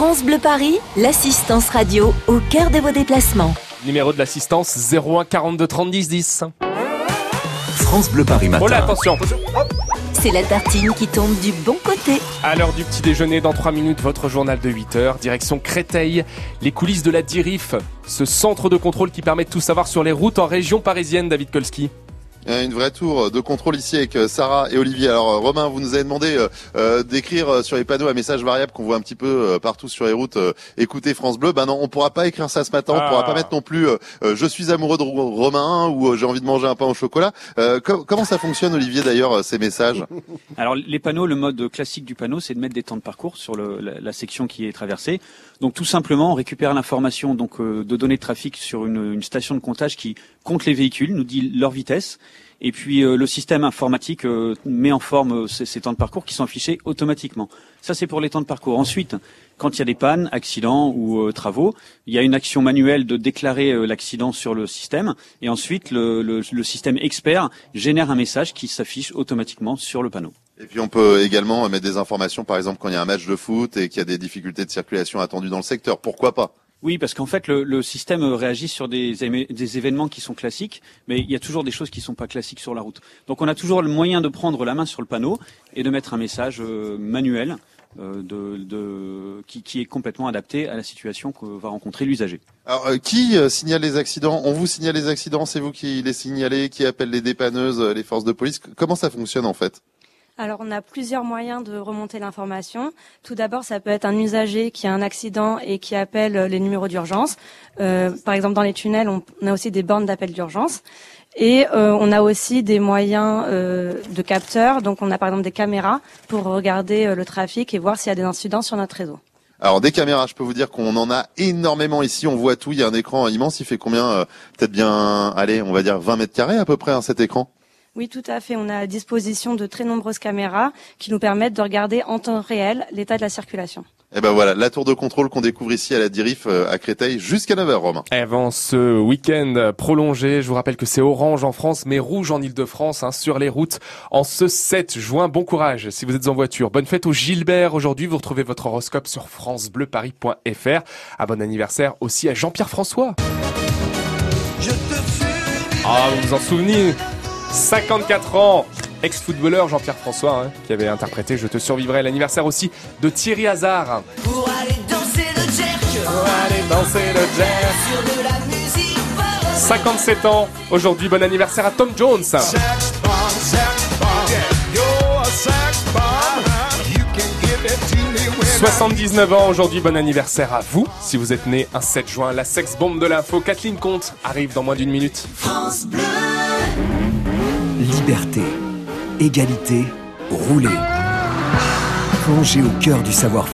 France Bleu Paris, l'assistance radio au cœur de vos déplacements. Numéro de l'assistance 01 42 30 10 10. France Bleu Paris matin. Oh là, attention C'est la tartine qui tombe du bon côté. À l'heure du petit déjeuner, dans 3 minutes, votre journal de 8 heures, direction Créteil, les coulisses de la DIRIF, ce centre de contrôle qui permet de tout savoir sur les routes en région parisienne, David Kolski. Euh, Une vraie tour de contrôle ici avec euh, Sarah et Olivier. Alors euh, Romain, vous nous avez demandé d'écrire sur les panneaux un message variable qu'on voit un petit peu partout sur les routes. écoutez France Bleu. Ben non, on pourra pas écrire ça ce matin. On Ah. pourra pas mettre non plus je suis amoureux de Ro- Romain ou j'ai envie de manger un pain au chocolat. Co- comment ça fonctionne Olivier d'ailleurs ces messages? Alors les panneaux, le mode classique du panneau, c'est de mettre des temps de parcours sur le- la, la section qui est traversée. Donc tout simplement, on récupère l'information donc de données de trafic sur une, une station de comptage qui compte les véhicules, nous dit leur vitesse. Et puis euh, le système informatique euh, met en forme euh, ces, temps de parcours qui sont affichés automatiquement. Ça c'est pour les temps de parcours. Ensuite, quand il y a des pannes, accidents ou travaux, il y a une action manuelle de déclarer l'accident sur le système. Et ensuite, le, le- système expert génère un message qui s'affiche automatiquement sur le panneau. Et puis on peut également mettre des informations, par exemple quand il y a un match de foot et qu'il y a des difficultés de circulation attendues dans le secteur. Pourquoi pas? Oui, parce qu'en fait, le, système réagit sur des, événements qui sont classiques, mais il y a toujours des choses qui sont pas classiques sur la route. Donc, on a toujours le moyen de prendre la main sur le panneau et de mettre un message euh, manuel euh, qui, est complètement adapté à la situation que va rencontrer l'usager. Alors, euh, qui euh, signale les accidents? On vous signale les accidents? C'est vous qui les signalez Qui appelle les dépanneuses, euh, les forces de police? Comment ça fonctionne en fait? Alors, on a plusieurs moyens de remonter l'information. Tout d'abord, ça peut être un usager qui a un accident et qui appelle euh, les numéros d'urgence. Euh, par exemple, dans les tunnels, on a aussi des bornes d'appel d'urgence. Et euh, on a aussi des moyens de capteurs. Donc, on a par exemple des caméras pour regarder le trafic et voir s'il y a des incidents sur notre réseau. Alors des caméras, je peux vous dire qu'on en a énormément ici. On voit tout. Il y a un écran immense. Il fait combien Peut-être bien, allez, on va dire 20 mètres carrés à peu près hein, cet écran? Oui, tout à fait. On a à disposition de très nombreuses caméras qui nous permettent de regarder en temps réel l'état de la circulation. Et ben voilà, la tour de contrôle qu'on découvre ici à la Dirif euh, à Créteil jusqu'à 9h, Romain. Avant ce week-end prolongé, je vous rappelle que c'est orange en France, mais rouge en Ile-de-France, hein, sur les routes, en ce 7 juin. Bon courage si vous êtes en voiture. Bonne fête au Gilbert aujourd'hui. Vous retrouvez votre horoscope sur francebleuparis.fr. À bon anniversaire aussi à Jean-Pierre François. Ah, vous vous en souvenez? 54 ans Ex-footballeur Jean-Pierre François, hein, qui avait interprété Je te survivrai. L'anniversaire aussi de Thierry Hazard. Pour aller danser le jerk Pour aller danser le jazz. sur de la musique folle. 57 ans. Aujourd'hui, bon anniversaire à Tom Jones. 79 ans aujourd'hui, bon anniversaire à vous. Si vous êtes né un 7 juin, la sex bombe de l'info, Kathleen Comte arrive dans moins d'une minute. France Bleu. Liberté, égalité, rouler. Plongez au cœur du savoir